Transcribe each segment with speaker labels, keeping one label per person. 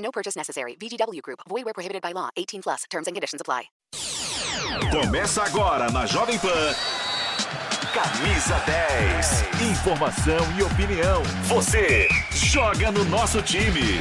Speaker 1: No purchase necessary. VGW Group. Void where prohibited by law. 18 plus. Terms and conditions apply.
Speaker 2: Começa agora na Jovem Pan. Camisa 10. Informação e opinião. Você joga no nosso time.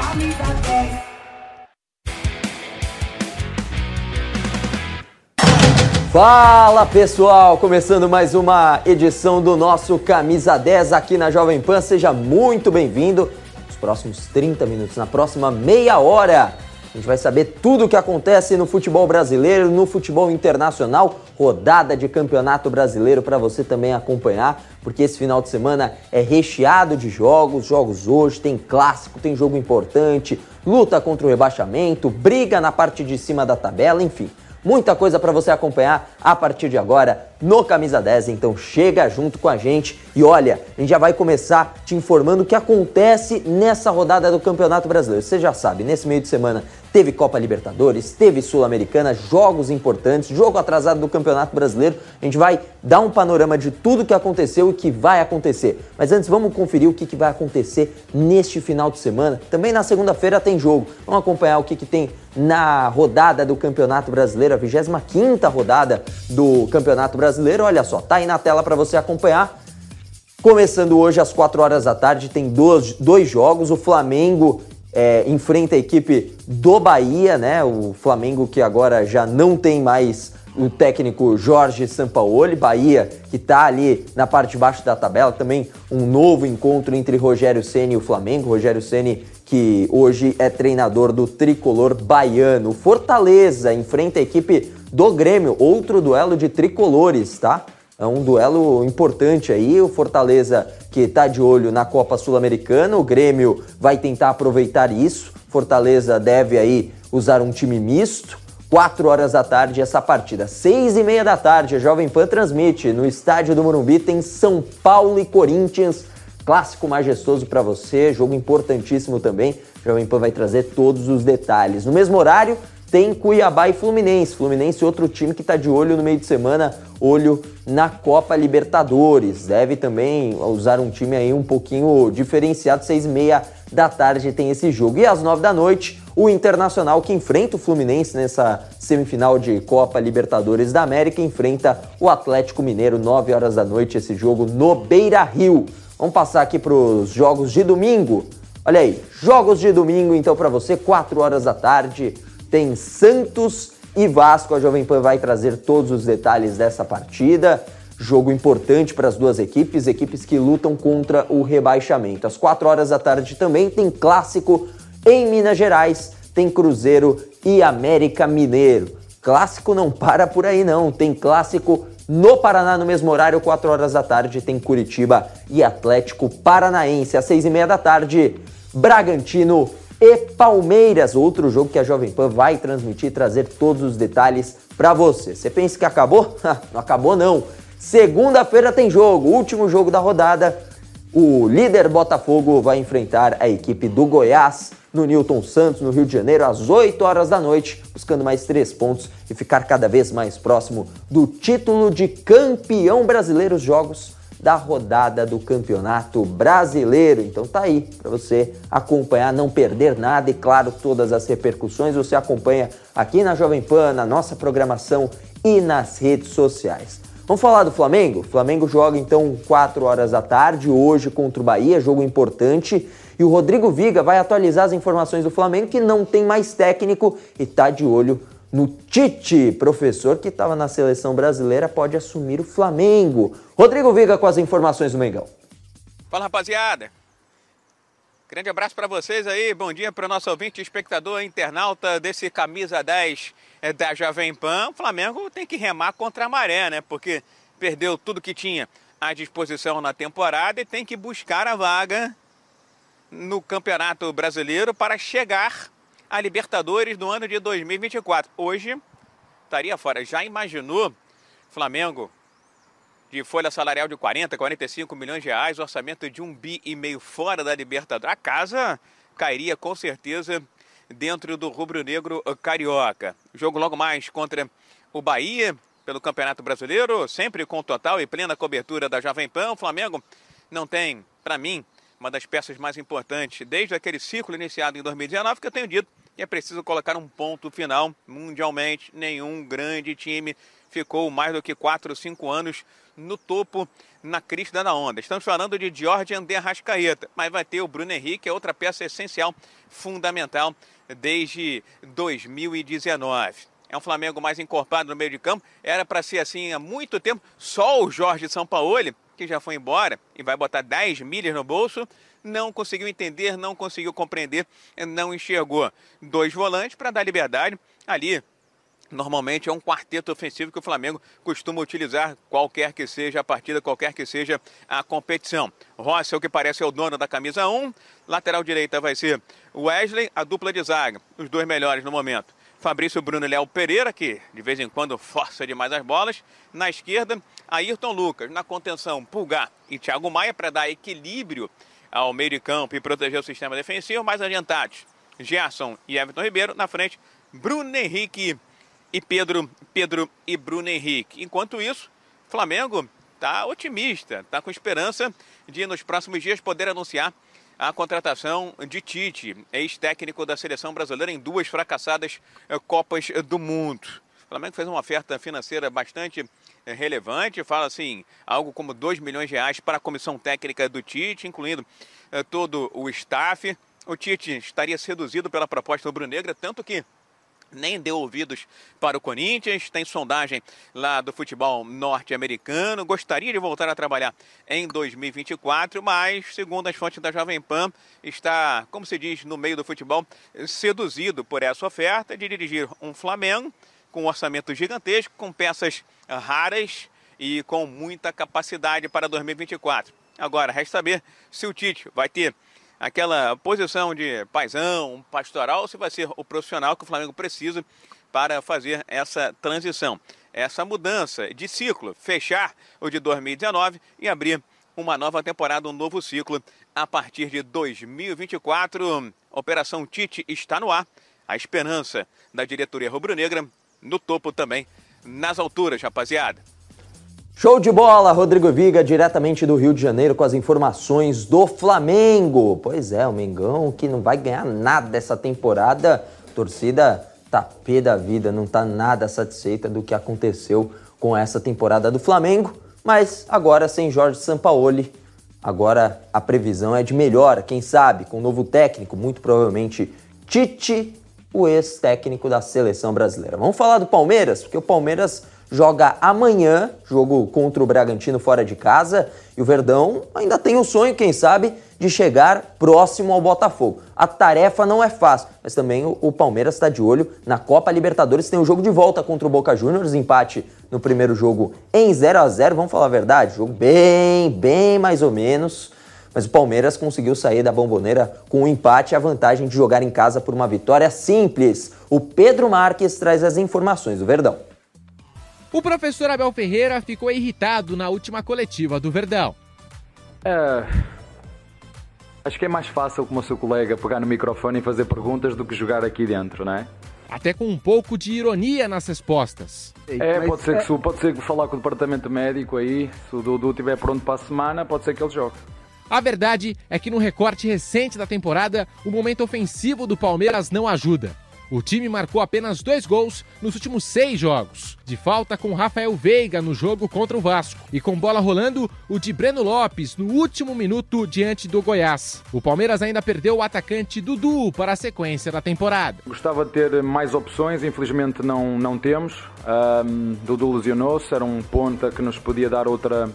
Speaker 3: Fala pessoal, começando mais uma edição do nosso Camisa 10 aqui na Jovem Pan. Seja muito bem-vindo. Próximos 30 minutos, na próxima meia hora, a gente vai saber tudo o que acontece no futebol brasileiro, no futebol internacional, rodada de campeonato brasileiro para você também acompanhar, porque esse final de semana é recheado de jogos, jogos hoje, tem clássico, tem jogo importante, luta contra o rebaixamento, briga na parte de cima da tabela, enfim. Muita coisa para você acompanhar a partir de agora no Camisa 10, então chega junto com a gente e olha, a gente já vai começar te informando o que acontece nessa rodada do Campeonato Brasileiro. Você já sabe, nesse meio de semana teve Copa Libertadores, teve Sul-Americana, jogos importantes, jogo atrasado do Campeonato Brasileiro. A gente vai dar um panorama de tudo que aconteceu e que vai acontecer. Mas antes vamos conferir o que, que vai acontecer neste final de semana. Também na segunda-feira tem jogo. Vamos acompanhar o que, que tem na rodada do Campeonato Brasileiro, a 25 rodada do Campeonato Brasileiro. Olha só, tá aí na tela para você acompanhar. Começando hoje às 4 horas da tarde, tem dois, dois jogos. O Flamengo é, enfrenta a equipe do Bahia, né? O Flamengo que agora já não tem mais o técnico Jorge Sampaoli, Bahia que está ali na parte de baixo da tabela, também um novo encontro entre Rogério Ceni e o Flamengo. Rogério Ceni que hoje é treinador do tricolor baiano. Fortaleza enfrenta a equipe do Grêmio, outro duelo de tricolores, tá? É um duelo importante aí. O Fortaleza que está de olho na Copa Sul-Americana, o Grêmio vai tentar aproveitar isso. Fortaleza deve aí usar um time misto. 4 horas da tarde essa partida. 6 e meia da tarde, a Jovem Pan transmite no estádio do Morumbi, tem São Paulo e Corinthians. Clássico majestoso para você, jogo importantíssimo também. A Jovem Pan vai trazer todos os detalhes. No mesmo horário, tem Cuiabá e Fluminense. Fluminense, outro time que está de olho no meio de semana, olho na Copa Libertadores. Deve também usar um time aí um pouquinho diferenciado. Seis e meia da tarde tem esse jogo. E às nove da noite, o Internacional que enfrenta o Fluminense nessa semifinal de Copa Libertadores da América enfrenta o Atlético Mineiro. Nove horas da noite esse jogo no Beira Rio. Vamos passar aqui para os jogos de domingo. Olha aí, jogos de domingo então para você, 4 horas da tarde tem Santos e Vasco. A Jovem Pan vai trazer todos os detalhes dessa partida. Jogo importante para as duas equipes, equipes que lutam contra o rebaixamento. Às 4 horas da tarde também tem clássico em Minas Gerais, tem Cruzeiro e América Mineiro. Clássico não para por aí não, tem clássico no Paraná no mesmo horário, 4 horas da tarde, tem Curitiba e Atlético Paranaense. Às 6 e meia da tarde, Bragantino e Palmeiras, outro jogo que a Jovem Pan vai transmitir e trazer todos os detalhes para você. Você pensa que acabou? não acabou não. Segunda-feira tem jogo, último jogo da rodada. O líder Botafogo vai enfrentar a equipe do Goiás no Newton Santos, no Rio de Janeiro, às 8 horas da noite, buscando mais três pontos e ficar cada vez mais próximo do título de campeão brasileiro. Os jogos da rodada do Campeonato Brasileiro. Então tá aí para você acompanhar, não perder nada e claro, todas as repercussões você acompanha aqui na Jovem Pan, na nossa programação e nas redes sociais. Vamos falar do Flamengo? O Flamengo joga então 4 horas da tarde hoje contra o Bahia, jogo importante. E o Rodrigo Viga vai atualizar as informações do Flamengo que não tem mais técnico e tá de olho no Tite, professor que estava na seleção brasileira, pode assumir o Flamengo. Rodrigo Viga com as informações do Mengão.
Speaker 4: Fala rapaziada, grande abraço para vocês aí, bom dia para o nosso ouvinte, espectador, internauta desse camisa 10 é, da Jovem Pan. O Flamengo tem que remar contra a maré, né? Porque perdeu tudo que tinha à disposição na temporada e tem que buscar a vaga no Campeonato Brasileiro para chegar a Libertadores no ano de 2024. Hoje estaria fora. Já imaginou Flamengo de folha salarial de 40, 45 milhões de reais, orçamento de um bi e meio fora da Libertadores? A casa cairia com certeza dentro do rubro-negro carioca. Jogo logo mais contra o Bahia pelo Campeonato Brasileiro, sempre com total e plena cobertura da Jovem Pan. O Flamengo não tem, para mim, uma das peças mais importantes desde aquele ciclo iniciado em 2019 que eu tenho dito que é preciso colocar um ponto final mundialmente. Nenhum grande time ficou mais do que 4 ou 5 anos no topo, na crista da onda. Estamos falando de Jorge De Arrascaeta, mas vai ter o Bruno Henrique, é outra peça essencial, fundamental desde 2019. É um Flamengo mais encorpado no meio de campo. Era para ser assim há muito tempo. Só o Jorge Sampaoli, que já foi embora e vai botar 10 milhas no bolso, não conseguiu entender, não conseguiu compreender, não enxergou dois volantes para dar liberdade ali Normalmente é um quarteto ofensivo que o Flamengo costuma utilizar, qualquer que seja a partida, qualquer que seja a competição. Rossi o que parece é o dono da camisa 1. Lateral direita vai ser Wesley, a dupla de zaga, os dois melhores no momento. Fabrício Bruno Léo Pereira, que de vez em quando força demais as bolas. Na esquerda, Ayrton Lucas. Na contenção, Pulgar e Thiago Maia para dar equilíbrio ao meio de campo e proteger o sistema defensivo. Mais adiantados, Gerson e Everton Ribeiro. Na frente, Bruno Henrique e Pedro, Pedro e Bruno Henrique. Enquanto isso, Flamengo está otimista, está com esperança de nos próximos dias poder anunciar a contratação de Tite, ex-técnico da seleção brasileira em duas fracassadas eh, Copas do Mundo. O Flamengo fez uma oferta financeira bastante eh, relevante, fala assim, algo como 2 milhões de reais para a comissão técnica do Tite, incluindo eh, todo o staff. O Tite estaria seduzido pela proposta rubro-negra, tanto que nem deu ouvidos para o Corinthians, tem sondagem lá do futebol norte-americano, gostaria de voltar a trabalhar em 2024, mas, segundo as fontes da Jovem Pan, está, como se diz no meio do futebol, seduzido por essa oferta de dirigir um Flamengo com um orçamento gigantesco, com peças raras e com muita capacidade para 2024. Agora, resta saber se o Tite vai ter aquela posição de paisão, pastoral, se vai ser o profissional que o Flamengo precisa para fazer essa transição, essa mudança de ciclo, fechar o de 2019 e abrir uma nova temporada, um novo ciclo a partir de 2024. Operação Tite está no ar. A esperança da diretoria rubro-negra no topo também, nas alturas, rapaziada.
Speaker 3: Show de bola, Rodrigo Viga, diretamente do Rio de Janeiro, com as informações do Flamengo. Pois é, o Mengão que não vai ganhar nada essa temporada. Torcida tá pé da vida, não tá nada satisfeita do que aconteceu com essa temporada do Flamengo. Mas agora sem Jorge Sampaoli, agora a previsão é de melhora, quem sabe, com um novo técnico, muito provavelmente Tite, o ex-técnico da seleção brasileira. Vamos falar do Palmeiras, porque o Palmeiras joga amanhã, jogo contra o Bragantino fora de casa, e o Verdão ainda tem o sonho, quem sabe, de chegar próximo ao Botafogo. A tarefa não é fácil, mas também o, o Palmeiras está de olho na Copa Libertadores, tem o um jogo de volta contra o Boca Juniors, empate no primeiro jogo em 0 a 0 vamos falar a verdade, jogo bem, bem mais ou menos. Mas o Palmeiras conseguiu sair da bomboneira com um empate e a vantagem de jogar em casa por uma vitória simples. O Pedro Marques traz as informações do Verdão.
Speaker 5: O professor Abel Ferreira ficou irritado na última coletiva do Verdão.
Speaker 6: É. Acho que é mais fácil, como o seu colega, pegar no microfone e fazer perguntas do que jogar aqui dentro, não é?
Speaker 5: Até com um pouco de ironia nas respostas.
Speaker 6: É, pode ser, que, pode ser que falar com o departamento médico aí, se o Dudu estiver pronto para a semana, pode ser que ele jogue.
Speaker 5: A verdade é que no recorte recente da temporada, o momento ofensivo do Palmeiras não ajuda. O time marcou apenas dois gols nos últimos seis jogos. De falta com Rafael Veiga no jogo contra o Vasco. E com bola rolando, o de Breno Lopes no último minuto diante do Goiás. O Palmeiras ainda perdeu o atacante Dudu para a sequência da temporada.
Speaker 6: Gostava de ter mais opções, infelizmente não, não temos. Um, Dudu lesionou-se, era um ponta que nos podia dar outra,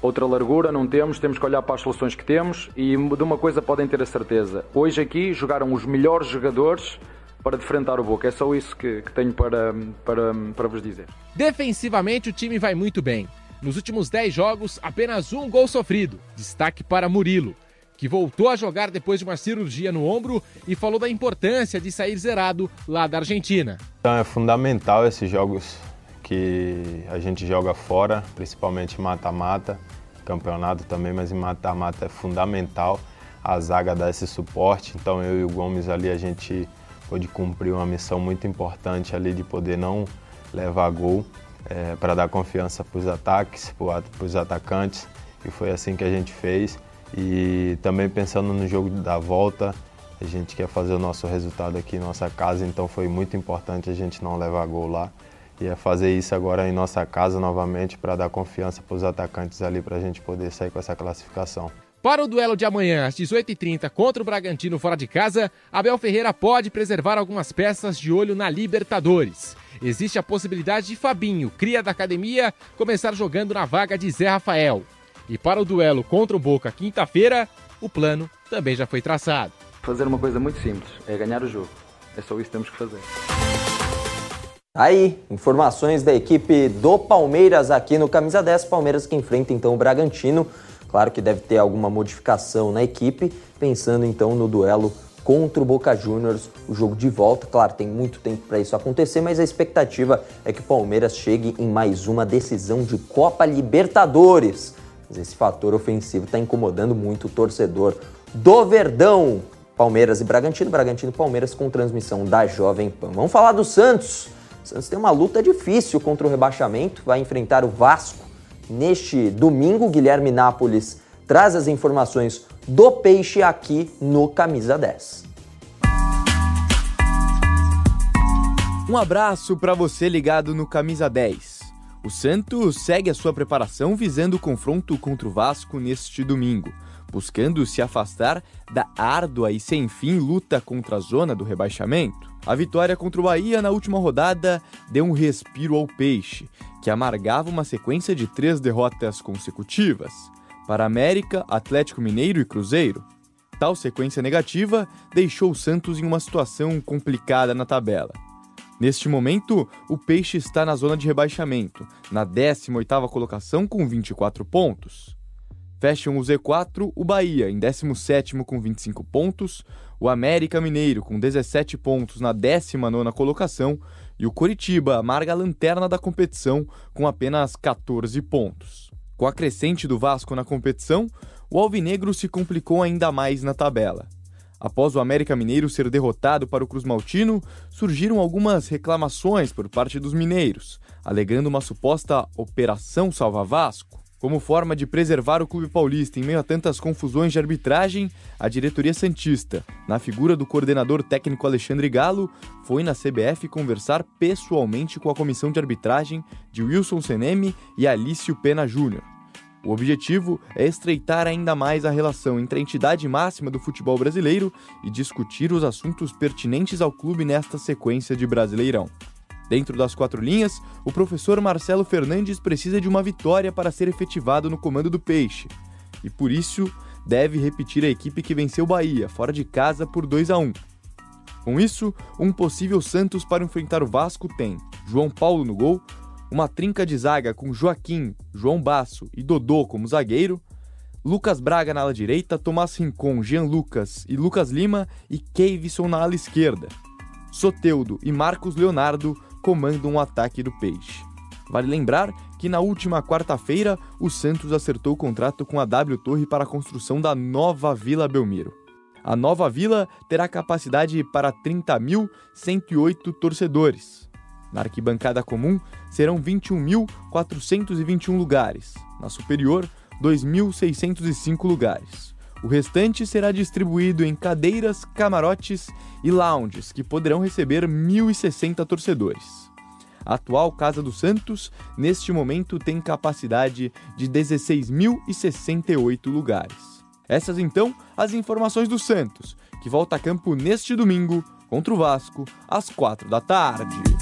Speaker 6: outra largura, não temos, temos que olhar para as soluções que temos e de uma coisa podem ter a certeza. Hoje aqui jogaram os melhores jogadores para defrontar o Boca. É só isso que, que tenho para, para, para vos dizer.
Speaker 5: Defensivamente, o time vai muito bem. Nos últimos 10 jogos, apenas um gol sofrido. Destaque para Murilo. que voltou a jogar depois de uma cirurgia no ombro e falou da importância de sair zerado lá da Argentina.
Speaker 7: Então é fundamental esses jogos que a gente joga fora, principalmente mata-mata, campeonato também, mas em mata-mata é fundamental a zaga dar esse suporte. Então eu e o Gomes ali a gente pôde cumprir uma missão muito importante ali de poder não levar gol é, para dar confiança para os ataques, para os atacantes e foi assim que a gente fez. E também pensando no jogo da volta, a gente quer fazer o nosso resultado aqui em nossa casa, então foi muito importante a gente não levar gol lá. E é fazer isso agora em nossa casa novamente para dar confiança para os atacantes ali para a gente poder sair com essa classificação.
Speaker 5: Para o duelo de amanhã, às 18h30, contra o Bragantino fora de casa, Abel Ferreira pode preservar algumas peças de olho na Libertadores. Existe a possibilidade de Fabinho, cria da academia, começar jogando na vaga de Zé Rafael. E para o duelo contra o Boca quinta-feira, o plano também já foi traçado.
Speaker 6: Fazer uma coisa muito simples, é ganhar o jogo. É só isso que temos que fazer.
Speaker 3: Aí, informações da equipe do Palmeiras aqui no Camisa 10. Palmeiras que enfrenta então o Bragantino. Claro que deve ter alguma modificação na equipe, pensando então no duelo contra o Boca Juniors, o jogo de volta. Claro, tem muito tempo para isso acontecer, mas a expectativa é que o Palmeiras chegue em mais uma decisão de Copa Libertadores. Mas esse fator ofensivo está incomodando muito o torcedor do Verdão. Palmeiras e Bragantino, Bragantino e Palmeiras com transmissão da Jovem Pan. Vamos falar do Santos. O Santos tem uma luta difícil contra o rebaixamento, vai enfrentar o Vasco neste domingo. Guilherme Nápoles traz as informações do Peixe aqui no Camisa 10.
Speaker 8: Um abraço para você ligado no Camisa 10. O Santos segue a sua preparação visando o confronto contra o Vasco neste domingo, buscando se afastar da árdua e sem fim luta contra a zona do rebaixamento. A vitória contra o Bahia na última rodada deu um respiro ao Peixe, que amargava uma sequência de três derrotas consecutivas para América, Atlético Mineiro e Cruzeiro. Tal sequência negativa deixou o Santos em uma situação complicada na tabela. Neste momento, o Peixe está na zona de rebaixamento, na 18ª colocação com 24 pontos. Fecham o Z4 o Bahia em 17º com 25 pontos, o América Mineiro com 17 pontos na 19ª colocação e o Coritiba amarga a lanterna da competição com apenas 14 pontos. Com a crescente do Vasco na competição, o Alvinegro se complicou ainda mais na tabela. Após o América Mineiro ser derrotado para o Cruz Maltino, surgiram algumas reclamações por parte dos mineiros, alegando uma suposta Operação Salva Vasco. Como forma de preservar o clube paulista em meio a tantas confusões de arbitragem, a diretoria Santista, na figura do coordenador técnico Alexandre Galo, foi na CBF conversar pessoalmente com a comissão de arbitragem de Wilson Seneme e Alício Pena Júnior. O objetivo é estreitar ainda mais a relação entre a entidade máxima do futebol brasileiro e discutir os assuntos pertinentes ao clube nesta sequência de Brasileirão. Dentro das quatro linhas, o professor Marcelo Fernandes precisa de uma vitória para ser efetivado no comando do Peixe. E por isso, deve repetir a equipe que venceu Bahia, fora de casa, por 2 a 1. Com isso, um possível Santos para enfrentar o Vasco tem João Paulo no gol, uma trinca de zaga com Joaquim, João Basso e Dodô como zagueiro, Lucas Braga na ala direita, Tomás Rincon, Jean Lucas e Lucas Lima e Kevison na ala esquerda. Soteudo e Marcos Leonardo comandam o ataque do Peixe. Vale lembrar que na última quarta-feira o Santos acertou o contrato com a W Torre para a construção da nova Vila Belmiro. A nova vila terá capacidade para 30.108 torcedores. Na arquibancada comum serão 21.421 lugares, na superior, 2.605 lugares. O restante será distribuído em cadeiras, camarotes e lounges, que poderão receber 1.060 torcedores. A atual Casa do Santos, neste momento, tem capacidade de 16.068 lugares. Essas então as informações do Santos, que volta a campo neste domingo contra o Vasco, às 4 da tarde.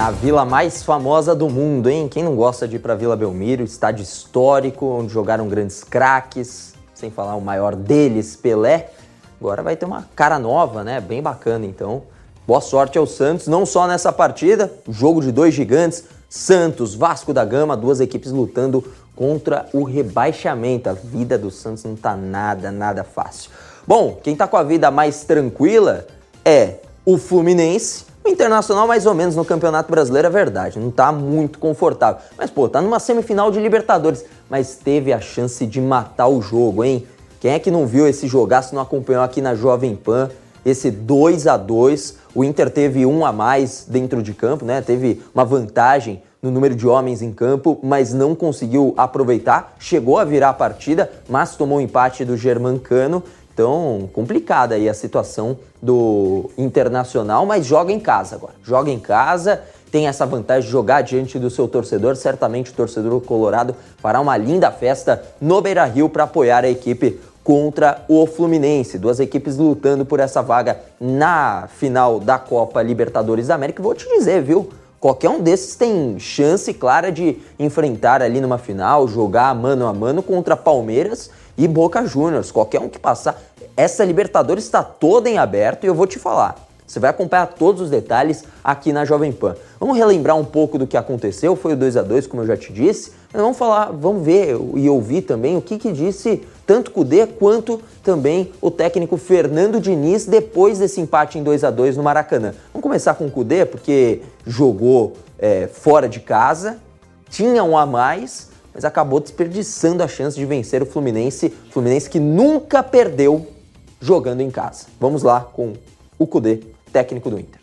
Speaker 3: Na vila mais famosa do mundo, hein? Quem não gosta de ir para Vila Belmiro, estádio histórico, onde jogaram grandes craques, sem falar o maior deles, Pelé. Agora vai ter uma cara nova, né? Bem bacana, então. Boa sorte ao Santos, não só nessa partida, jogo de dois gigantes, Santos, Vasco da Gama, duas equipes lutando contra o rebaixamento. A vida do Santos não tá nada, nada fácil. Bom, quem tá com a vida mais tranquila é o Fluminense. Internacional, mais ou menos, no Campeonato Brasileiro é verdade, não tá muito confortável. Mas, pô, tá numa semifinal de Libertadores, mas teve a chance de matar o jogo, hein? Quem é que não viu esse jogaço, não acompanhou aqui na Jovem Pan? Esse 2 a 2 O Inter teve um a mais dentro de campo, né? Teve uma vantagem no número de homens em campo, mas não conseguiu aproveitar. Chegou a virar a partida, mas tomou o um empate do Germancano. Então, complicada aí a situação do Internacional, mas joga em casa agora. Joga em casa, tem essa vantagem de jogar diante do seu torcedor. Certamente o torcedor colorado fará uma linda festa no Beira-Rio para apoiar a equipe contra o Fluminense. Duas equipes lutando por essa vaga na final da Copa Libertadores da América. Vou te dizer, viu? Qualquer um desses tem chance clara de enfrentar ali numa final, jogar mano a mano contra Palmeiras e Boca Juniors. Qualquer um que passar. Essa Libertadores está toda em aberto e eu vou te falar. Você vai acompanhar todos os detalhes aqui na Jovem Pan. Vamos relembrar um pouco do que aconteceu. Foi o 2 a 2 como eu já te disse. Mas vamos falar, vamos ver e ouvir também o que, que disse tanto Cudê quanto também o técnico Fernando Diniz depois desse empate em 2 a 2 no Maracanã. Vamos começar com o Cudê, porque jogou é, fora de casa, tinha um a mais, mas acabou desperdiçando a chance de vencer o Fluminense. Fluminense que nunca perdeu jogando em casa. Vamos lá com o Cudê, técnico do Inter.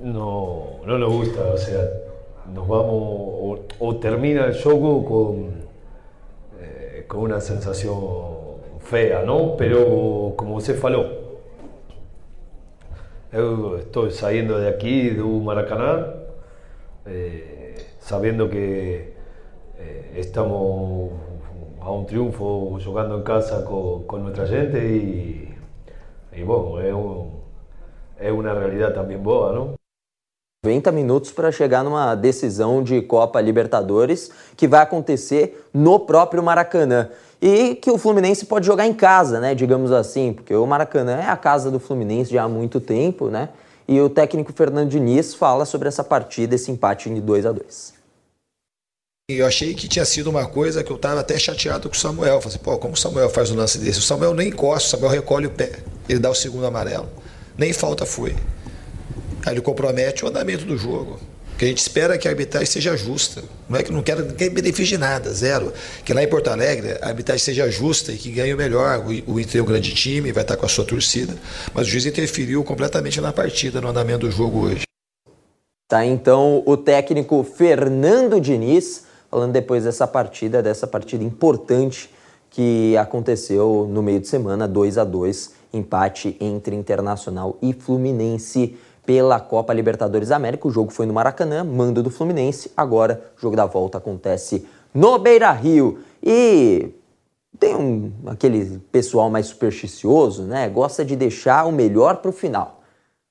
Speaker 9: Não, não nos gusta, ou seja, nos vamos ou, ou termina o jogo com con una sensación fea, ¿no? Pero como você falou, eu estou saindo de aqui do Maracanã, eh, sabendo que eh, estamos a um triunfo jogando em casa com, com nossa gente e, e bom, é, um, é uma realidade também boa, não?
Speaker 3: 90 minutos para chegar numa decisão de Copa Libertadores que vai acontecer no próprio Maracanã. E que o Fluminense pode jogar em casa, né? Digamos assim, porque o Maracanã é a casa do Fluminense já há muito tempo, né? E o técnico Fernando Diniz fala sobre essa partida, esse empate de 2 a 2
Speaker 10: eu achei que tinha sido uma coisa que eu estava até chateado com o Samuel. Falei, pô, como o Samuel faz um lance desse? O Samuel nem encosta, o Samuel recolhe o pé, ele dá o segundo amarelo. Nem falta foi. Aí ele compromete o andamento do jogo. que a gente espera que a arbitragem seja justa. Não é que não quero ninguém benefício de nada, zero. Que lá em Porto Alegre a arbitragem seja justa e que ganhe o melhor. O, o Inter é um grande time, vai estar com a sua torcida. Mas o juiz interferiu completamente na partida, no andamento do jogo hoje.
Speaker 3: Tá então o técnico Fernando Diniz falando depois dessa partida, dessa partida importante que aconteceu no meio de semana, 2 a 2 empate entre Internacional e Fluminense pela Copa Libertadores América. O jogo foi no Maracanã, mando do Fluminense. Agora, o jogo da volta acontece no Beira Rio. E tem um, aquele pessoal mais supersticioso, né? Gosta de deixar o melhor para o final.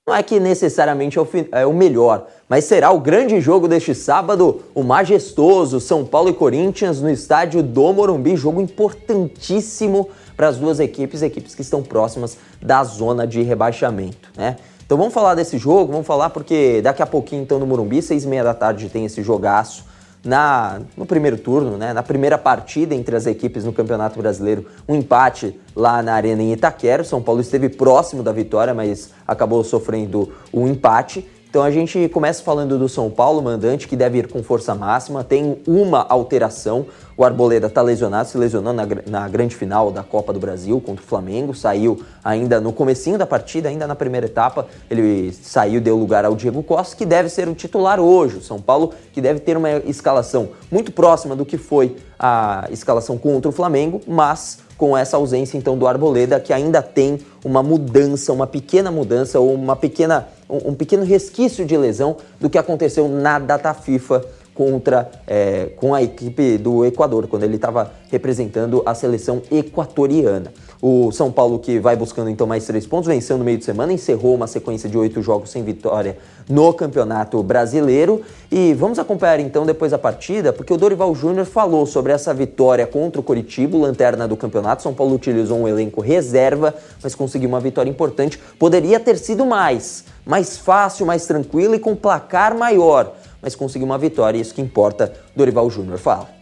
Speaker 3: Não é que necessariamente é o, é o, melhor, mas será o grande jogo deste sábado, o majestoso São Paulo e Corinthians no estádio do Morumbi. Jogo importantíssimo para as duas equipes, equipes que estão próximas da zona de rebaixamento, né? Então vamos falar desse jogo, vamos falar porque daqui a pouquinho, então, no Morumbi, seis e meia da tarde, tem esse jogaço. Na, no primeiro turno, né, na primeira partida entre as equipes no Campeonato Brasileiro, um empate lá na Arena em Itaquera. São Paulo esteve próximo da vitória, mas acabou sofrendo um empate. Então a gente começa falando do São Paulo, mandante, que deve ir com força máxima. Tem uma alteração. O Arboleda está lesionado, se lesionou na, na, grande final da Copa do Brasil contra o Flamengo. Saiu ainda no comecinho da partida, ainda na primeira etapa. Ele saiu, deu lugar ao Diego Costa, que deve ser o titular hoje. O São Paulo que deve ter uma escalação muito próxima do que foi a escalação contra o Flamengo, mas com essa ausência então do Arboleda, que ainda tem uma mudança, uma pequena mudança ou uma pequena, um, um pequeno resquício de lesão do que aconteceu na data FIFA contra é, com a equipe do Equador, quando ele estava representando a seleção equatoriana. O São Paulo, que vai buscando então mais três pontos, venceu no meio de semana, encerrou uma sequência de oito jogos sem vitória no Campeonato Brasileiro. E vamos acompanhar então depois a partida, porque o Dorival Júnior falou sobre essa vitória contra o Coritiba, lanterna do campeonato. São Paulo utilizou um elenco reserva, mas conseguiu uma vitória importante. Poderia ter sido mais, mais fácil, mais tranquilo e com placar maior, mas conseguiu uma vitória, isso que importa, Dorival Júnior fala.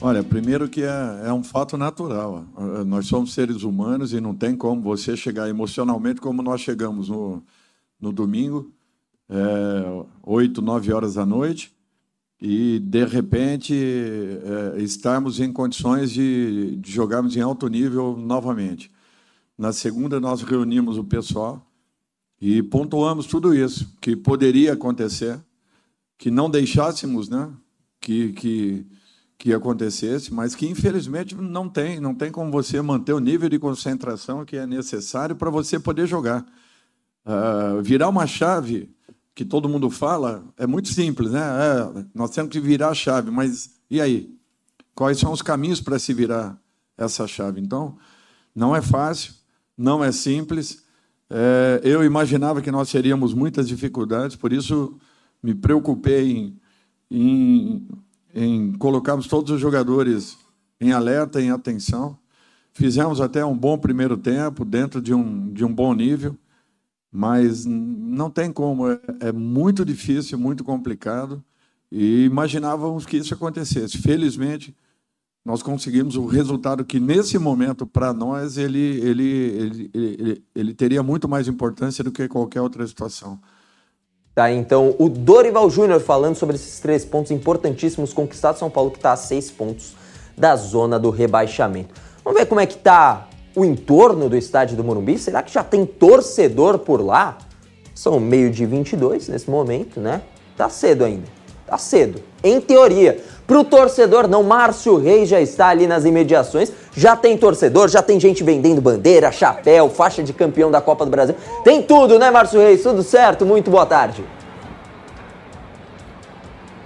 Speaker 11: Olha, primeiro que é, é, um fato natural. Nós somos seres humanos e não tem como você chegar emocionalmente como nós chegamos no, no domingo, é, 8, 9 horas da noite, e de repente é, estarmos em condições de, de jogarmos em alto nível novamente. Na segunda, nós reunimos o pessoal e pontuamos tudo isso que poderia acontecer, que não deixássemos né, que, que, que acontecesse, mas que infelizmente não tem, não tem como você manter o nível de concentração que é necessário para você poder jogar. Uh, virar uma chave que todo mundo fala é muito simples, né? É, nós temos que virar a chave, mas e aí? Quais são os caminhos para se virar essa chave? Então, não é fácil, não é simples. É, eu imaginava que nós teríamos muitas dificuldades, por isso me preocupei em, em, em colocarmos todos os jogadores em alerta, em atenção. Fizemos até um bom primeiro tempo, dentro de um, de um bom nível, mas não tem como, é, é muito difícil, muito complicado, e imaginávamos que isso acontecesse. Felizmente, nós conseguimos o resultado que, nesse momento, para nós, ele, ele, ele, ele, ele teria muito mais importância do que qualquer outra situação.
Speaker 3: Tá, então o Dorival Júnior falando sobre esses três pontos importantíssimos conquistados São Paulo que está a seis pontos da zona do rebaixamento. Vamos ver como é que tá o entorno do estádio do Morumbi. Será que já tem torcedor por lá? São meio de 22 nesse momento, né? Tá cedo ainda. Tá cedo. Em teoria. Para o torcedor, não. Márcio Reis já está ali nas imediações. Já tem torcedor, já tem gente vendendo bandeira, chapéu, faixa de campeão da Copa do Brasil. Tem tudo, né, Márcio Reis? Tudo certo? Muito boa tarde.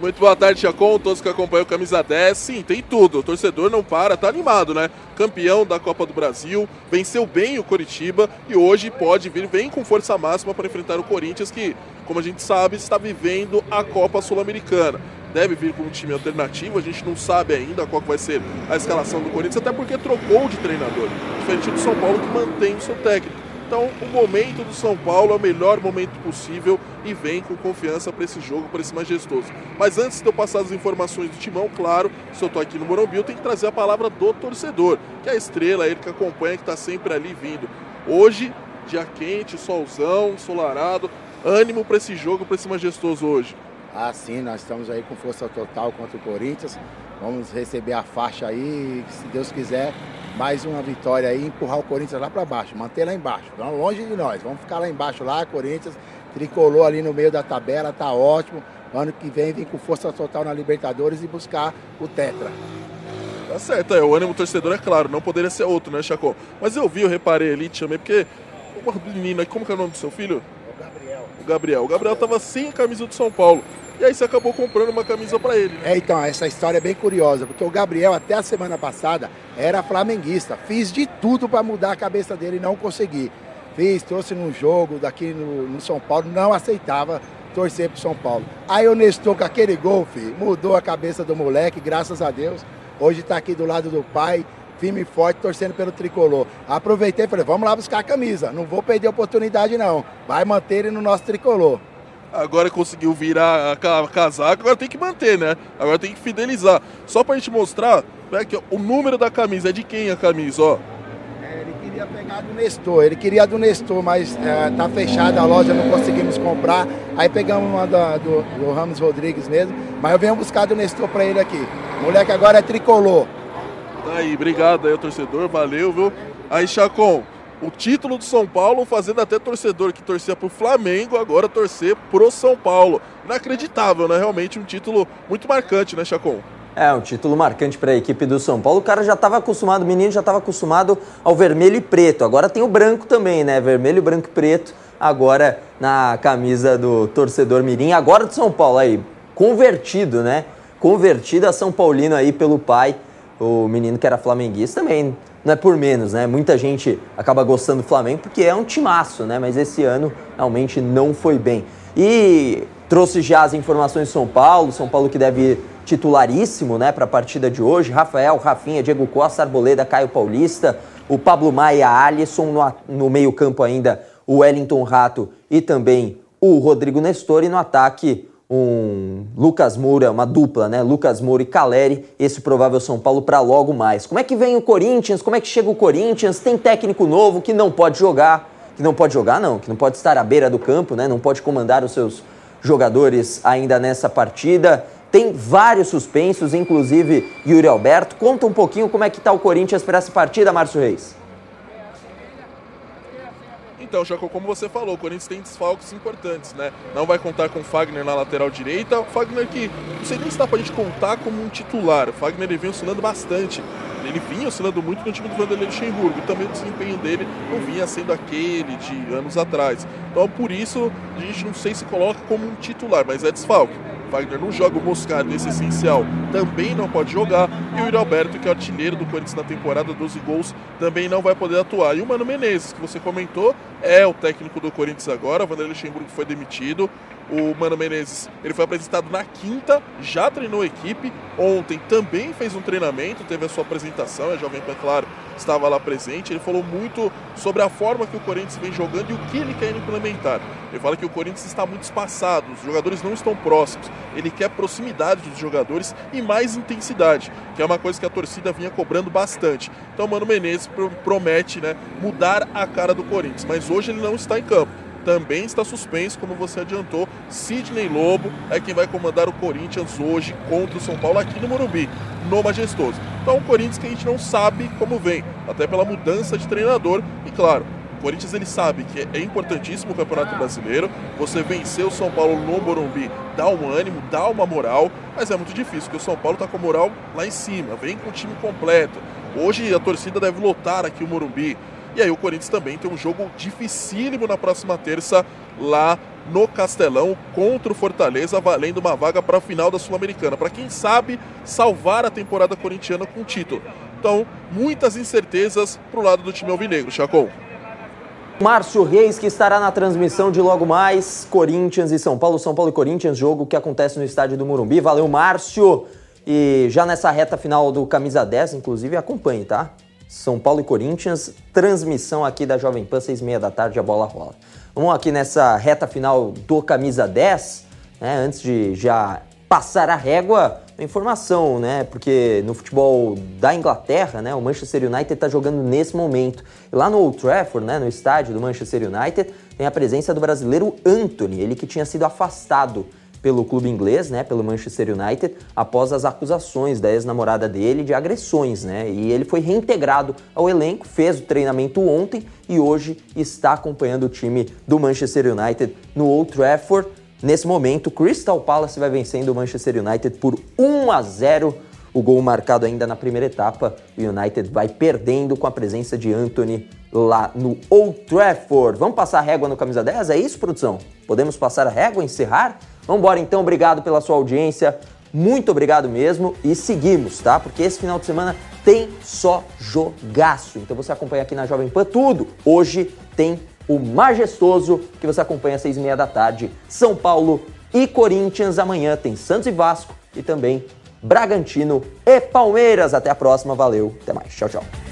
Speaker 12: Muito boa tarde, Chacon, todos que acompanham o Camisa 10. Sim, tem tudo. O torcedor não para, tá animado, né? Campeão da Copa do Brasil, venceu bem o Coritiba e hoje pode vir, vem com força máxima para enfrentar o Corinthians, que, como a gente sabe, está vivendo a Copa Sul-Americana deve vir com um time alternativo. A gente não sabe ainda qual vai ser a escalação do Corinthians, até porque trocou de treinador, diferente do São Paulo que mantém o seu técnico. Então, o momento do São Paulo é o melhor momento possível e vem com confiança para esse jogo, para esse majestoso. Mas antes de eu passar as informações do timão, claro, se eu estou aqui no Morumbi, eu tenho que trazer a palavra do torcedor, que é a estrela, ele que acompanha, que está sempre ali vindo. Hoje, dia quente, solzão, ensolarado, ânimo para esse jogo, para esse majestoso hoje.
Speaker 13: Ah, sim, nós estamos aí com força total contra o Corinthians. Vamos receber a faixa aí, se Deus quiser, mais uma vitória aí, empurrar o Corinthians lá para baixo, manter lá embaixo. Longe de nós, vamos ficar lá embaixo lá, Corinthians tricolou ali no meio da tabela, tá ótimo. Ano que vem vem com força total na Libertadores e buscar o Tetra.
Speaker 12: Tá certo, é, o ânimo torcedor é claro, não poderia ser outro, né, Chacon? Mas eu vi, eu reparei ali, te chamei, porque uma menina, como que é o nome do seu filho?
Speaker 13: O Gabriel.
Speaker 12: O Gabriel. O Gabriel tava sem a camisa do São Paulo. E aí você acabou comprando uma camisa para ele.
Speaker 13: Né? É, então, essa história é bem curiosa, porque o Gabriel, até a semana passada, era flamenguista. Fiz de tudo para mudar a cabeça dele e não consegui. Fiz, trouxe num jogo daqui no, no São Paulo, não aceitava torcer pro São Paulo. Aí o Nestor com aquele gol, filho, mudou a cabeça do moleque, graças a Deus. Hoje está aqui do lado do pai, firme e forte, torcendo pelo tricolor. Aproveitei e falei, vamos lá buscar a camisa. Não vou perder a oportunidade, não. Vai manter ele no nosso tricolor
Speaker 12: agora conseguiu virar a casaca, agora tem que manter, né? Agora tem que fidelizar. Só pra gente mostrar, né, que o número da camisa é de quem a camisa, ó.
Speaker 13: É, ele queria pegar do Nestor, ele queria do Nestor, mas é, tá fechada a loja, não conseguimos comprar. Aí pegamos uma do, do, do Ramos Rodrigues mesmo, mas eu venho buscar do Nestor pra ele aqui. O moleque agora é tricolor.
Speaker 12: Tá aí, obrigado aí, torcedor, valeu, viu? Aí, Chacon, o título do São Paulo, fazendo até torcedor que torcia pro Flamengo, agora torcer pro São Paulo. Inacreditável, né? Realmente um título muito marcante, né, Chacon?
Speaker 3: É, um título marcante para a equipe do São Paulo. O cara já estava acostumado, o menino já estava acostumado ao vermelho e preto. Agora tem o branco também, né? Vermelho, branco e preto. Agora na camisa do torcedor Mirim. Agora do São Paulo aí, convertido, né? Convertido a São Paulino aí pelo pai. O menino que era flamenguista também não é por menos, né? Muita gente acaba gostando do Flamengo porque é um timaço, né? Mas esse ano realmente não foi bem. E trouxe já as informações de São Paulo, São Paulo que deve ir titularíssimo, né, para a partida de hoje. Rafael, Rafinha, Diego Costa, Arboleda, Caio Paulista, o Pablo Maia, Alisson no, no meio-campo ainda, o Wellington Rato e também o Rodrigo Nestor e no ataque um Lucas Moura, uma dupla, né? Lucas Moura e Caleri, esse provável São Paulo para logo mais. Como é que vem o Corinthians? Como é que chega o Corinthians? Tem técnico novo que não pode jogar, que não pode jogar não, que não pode estar à beira do campo, né? Não pode comandar os seus jogadores ainda nessa partida. Tem vários suspensos, inclusive Yuri Alberto. Conta um pouquinho como é que está o Corinthians para essa partida, Márcio Reis.
Speaker 12: Então, Chaco, como você falou, o Corinthians tem desfalques importantes, né? Não vai contar com o Fagner na lateral direita. O Fagner que não sei nem se dá pra gente contar como um titular. O Fagner ele vem oscilando bastante. Ele vinha oscilando muito no time do Vanderlei Luxemburgo e também o desempenho dele não vinha sendo aquele de anos atrás. Então, por isso, a gente não sei se coloca como um titular, mas é desfalque. Wagner não joga o Moscardo nesse essencial, também não pode jogar. E o Yuri Alberto, que é artilheiro do Corinthians na temporada, 12 gols, também não vai poder atuar. E o Mano Menezes, que você comentou, é o técnico do Corinthians agora. O Vanderlei Luxemburgo foi demitido. O Mano Menezes ele foi apresentado na quinta, já treinou a equipe. Ontem também fez um treinamento, teve a sua apresentação. A Jovem Pan, claro, estava lá presente. Ele falou muito sobre a forma que o Corinthians vem jogando e o que ele quer implementar. Ele fala que o Corinthians está muito espaçado, os jogadores não estão próximos. Ele quer proximidade dos jogadores e mais intensidade, que é uma coisa que a torcida vinha cobrando bastante. Então, Mano Menezes promete né, mudar a cara do Corinthians, mas hoje ele não está em campo também está suspenso, como você adiantou. Sidney Lobo é quem vai comandar o Corinthians hoje contra o São Paulo aqui no Morumbi, no Majestoso. Então, um Corinthians que a gente não sabe como vem, até pela mudança de treinador. E claro, Corinthians ele sabe que é importantíssimo o Campeonato Brasileiro. Você vencer o São Paulo no Morumbi dá um ânimo, dá uma moral, mas é muito difícil, porque o São Paulo está com a moral lá em cima, vem com o time completo. Hoje a torcida deve lotar aqui o Morumbi. E aí o Corinthians também tem um jogo dificílimo na próxima terça lá no Castelão contra o Fortaleza, valendo uma vaga para a final da Sul-Americana. Para quem sabe salvar a temporada corintiana com título. Então, muitas incertezas para o lado do time alvinegro, Chacon.
Speaker 3: Márcio Reis, que estará na transmissão de logo mais Corinthians e São Paulo. São Paulo e Corinthians, jogo que acontece no estádio do Morumbi. Valeu, Márcio! E já nessa reta final do Camisa 10, inclusive, acompanhe, tá? São Paulo e Corinthians, transmissão aqui da Jovem Pan, seis e meia da tarde, a bola rola. Vamos aqui nessa reta final do Camisa 10, né? Antes de já passar a régua, informação, né? Porque no futebol da Inglaterra, né, o Manchester United está jogando nesse momento. Lá no Old Trafford, né, no estádio do Manchester United, tem a presença do brasileiro Anthony, ele que tinha sido afastado pelo clube inglês, né, pelo Manchester United, após as acusações da ex-namorada dele de agressões, né? E ele foi reintegrado ao elenco, fez o treinamento ontem e hoje está acompanhando o time do Manchester United no Old Trafford. Nesse momento, Crystal Palace vai vencendo o Manchester United por 1 a 0. O gol marcado ainda na primeira etapa, o United vai perdendo com a presença de Anthony lá no Old Trafford. Vamos passar a régua no camisa 10? É isso, produção? Podemos passar a régua, encerrar? Vamos embora então, obrigado pela sua audiência. Muito obrigado mesmo e seguimos, tá? Porque esse final de semana tem só jogaço. Então você acompanha aqui na Jovem Pan tudo. Hoje tem o majestoso que você acompanha às seis e meia da tarde. São Paulo e Corinthians. Amanhã tem Santos e Vasco e também Bragantino e Palmeiras. Até a próxima. Valeu. Até mais. Tchau, tchau.